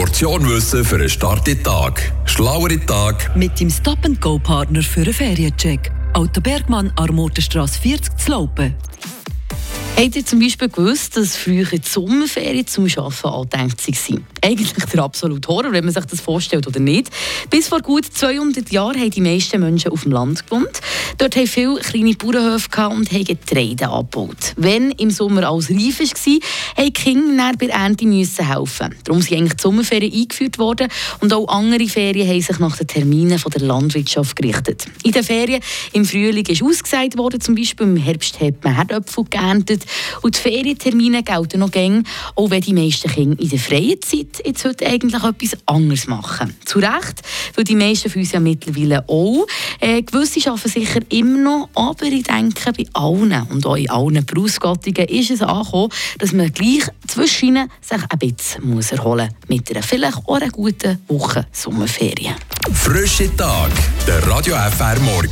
Portion Wissen für einen starken Tag. Schlauere Tag. Mit dem Stop-and-Go-Partner für einen Feriencheck. Auto Bergmann, Armotenstrasse 40 zu Laupen. Habt ihr zum Beispiel gewusst, dass früher die Sommerferien zum Arbeiten angedenkt waren? Eigentlich der absolute Horror, wenn man sich das vorstellt oder nicht. Bis vor gut 200 Jahren haben die meisten Menschen auf dem Land gewohnt. Dort haben viele kleine Bauernhöfe und haben Getreide abgebaut. Wenn im Sommer alles reif war, mussten die Kinder bei der Ernte müssen helfen. Darum sind eigentlich die Sommerferien eingeführt worden und auch andere Ferien haben sich nach den Terminen der Landwirtschaft gerichtet. In den Ferien im Frühling ist ausgesagt worden, zum Beispiel im Herbst hat man Herdöpfel geerntet und die Ferientermine gelten noch gäng, auch wenn die meisten Kinder in der freien Zeit jetzt heute eigentlich etwas anderes machen. Zu Recht, weil die meisten von uns ja mittlerweile auch. Äh, gewisse arbeiten sicher immer noch, aber ich denke, bei allen und auch in allen Berufsgattungen ist es angekommen, dass man gleich zwischen sich ein bisschen muss erholen muss. Mit einer vielleicht auch einer guten Woche Sommerferien. Frische Tag. Der Radio FR Morgen.